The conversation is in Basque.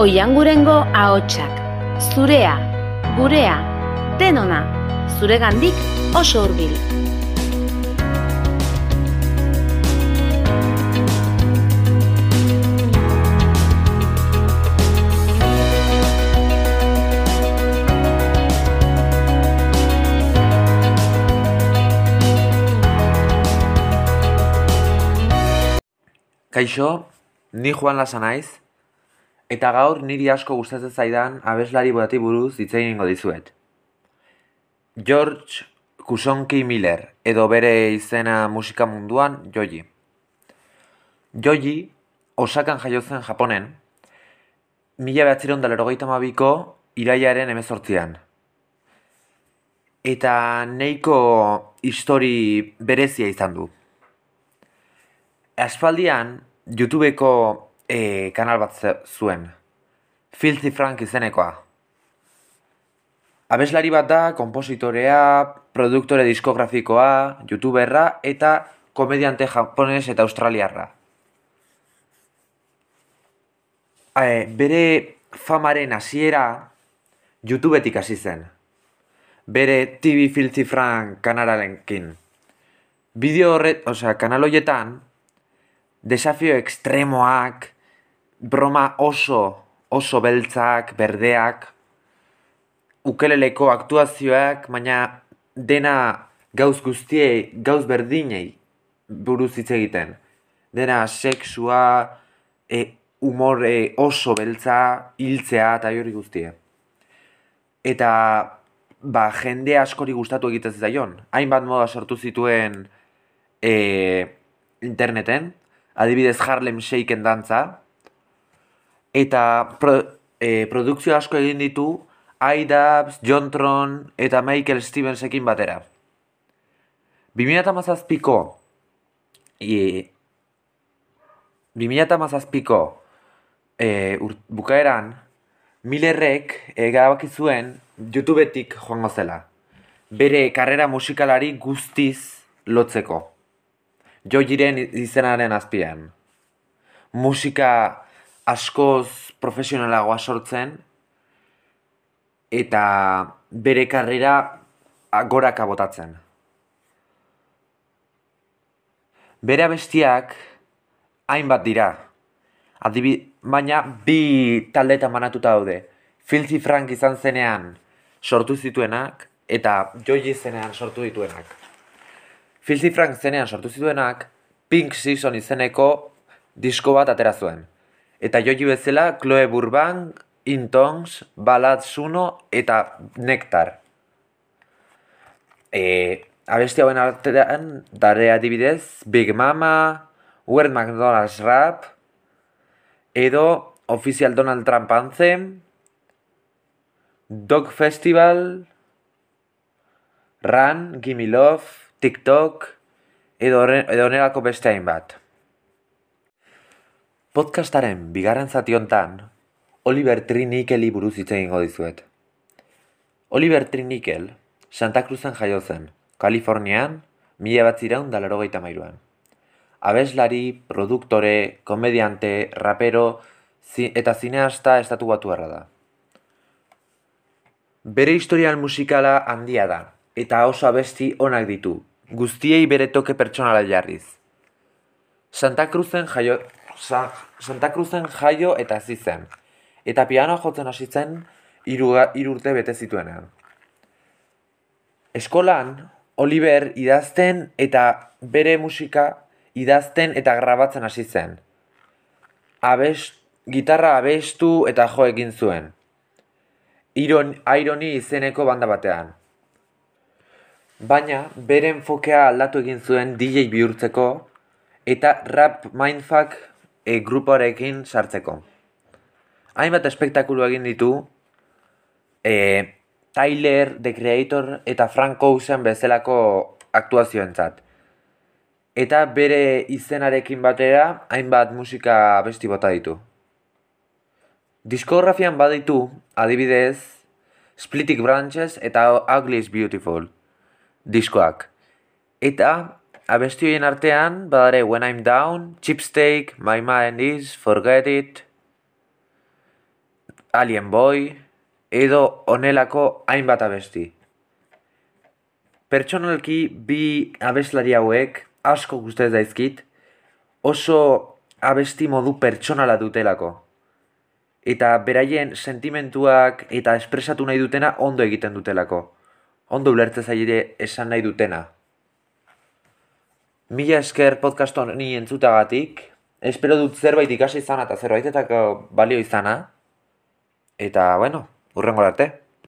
Oiangurengo ahotsak, zurea, gurea, denona, zuregandik oso hurbil. Kaixo, ni Juan Lasa naiz, eta gaur niri asko gustatzen zaidan abeslari bati buruz hitz egingo dizuet. George Kusonki Miller, edo bere izena musika munduan, Joji. Joji, Osakan jaio zen Japonen, mila behatziron dalerogeita mabiko iraiaren emezortzian. Eta neiko histori berezia izan du. Aspaldian, YouTubeko e, kanal bat zuen. Filthy Frank izenekoa. Abeslari bat da, kompositorea, produktore diskografikoa, youtuberra eta komediante japones eta australiarra. E, bere famaren hasiera YouTubetik hasi zen. Bere TV Filthy Frank kanalarenkin. Bideo horret, osea, kanal horietan, desafio ekstremoak, broma oso, oso beltzak, berdeak, ukeleleko aktuazioak, baina dena gauz guztiei, gauz berdinei buruz hitz egiten. Dena sexua, e, humor e, oso beltza, hiltzea eta hori guztie. Eta ba, jende askori gustatu egiten zaion. Hainbat moda sortu zituen e, interneten, adibidez Harlem Shaken dantza, eta pro, e, produkzio asko egin ditu iDubbbz, Jontron eta Michael Stevensekin batera. 2017ko e, 2017ko e, bukaeran Millerrek erabaki zuen YouTubetik joango zela. Bere karrera musikalari guztiz lotzeko. Jojiren izenaren azpian. Musika askoz profesionalagoa sortzen eta bere karrera goraka botatzen. Bere abestiak hainbat dira. Adibi, baina bi taldeetan banatuta daude. Filthy Frank izan zenean sortu zituenak eta Joji zenean sortu dituenak. Filthy Frank zenean sortu zituenak Pink Season izeneko disko bat atera zuen. Eta Joji bezala Chloe Burbank, Intongs, Ballad Suno eta Nectar. E, abesti hauen artean, dare adibidez, Big Mama, Weird McDonald's Rap, edo Official Donald Trump Anthem, Dog Festival, Run, Gimme Love, TikTok, edo, edo beste hainbat. Podcastaren bigarren zati hontan, Oliver Trinikeli buruz hitz egingo dizuet. Oliver Trinikel, Santa Cruzen jaio zen, Kalifornian, mila batzireun da larogeita mairuan. Abeslari, produktore, komediante, rapero zi eta zineasta estatu batu da. Bere historial musikala handia da, eta oso abesti onak ditu, guztiei bere toke pertsonala jarriz. Santa Cruzen jaio, Sa, Santa Cruzen jaio eta hasi zen, eta pianoa jotzen hasi zen hiru ga- hiru urte bete zituenean. Eskolan, Oliver idazten eta bere musika idazten eta grabatzen hasi zen. Abest, gitarra abestu eta jo egin zuen. Iron, Irony izeneko banda batean. Baina bere enfokea aldatu egin zuen DJ bihurtzeko eta rap mindfuck e, grupoarekin sartzeko. Hainbat espektakulu egin ditu e, Tyler, The Creator eta Frank Ocean bezalako aktuazioentzat. Eta bere izenarekin batera hainbat musika abesti bota ditu. Diskografian baditu, adibidez, Splitting Branches eta Ugly is Beautiful diskoak. Eta abesti horien artean badare When I'm Down, Chipsteak, My Mind Is, Forget It. Alien Boy, edo onelako hainbat abesti. Pertsonalki bi abeslari hauek asko gustez daizkit, oso abesti modu pertsonala dutelako. Eta beraien sentimentuak eta espresatu nahi dutena ondo egiten dutelako. Ondo ulertze zaire esan nahi dutena. Mila esker podcast honi entzutagatik, espero dut zerbait ikasi izana eta zerbaitetako balio izana. Eta, bueno, urrengo arte.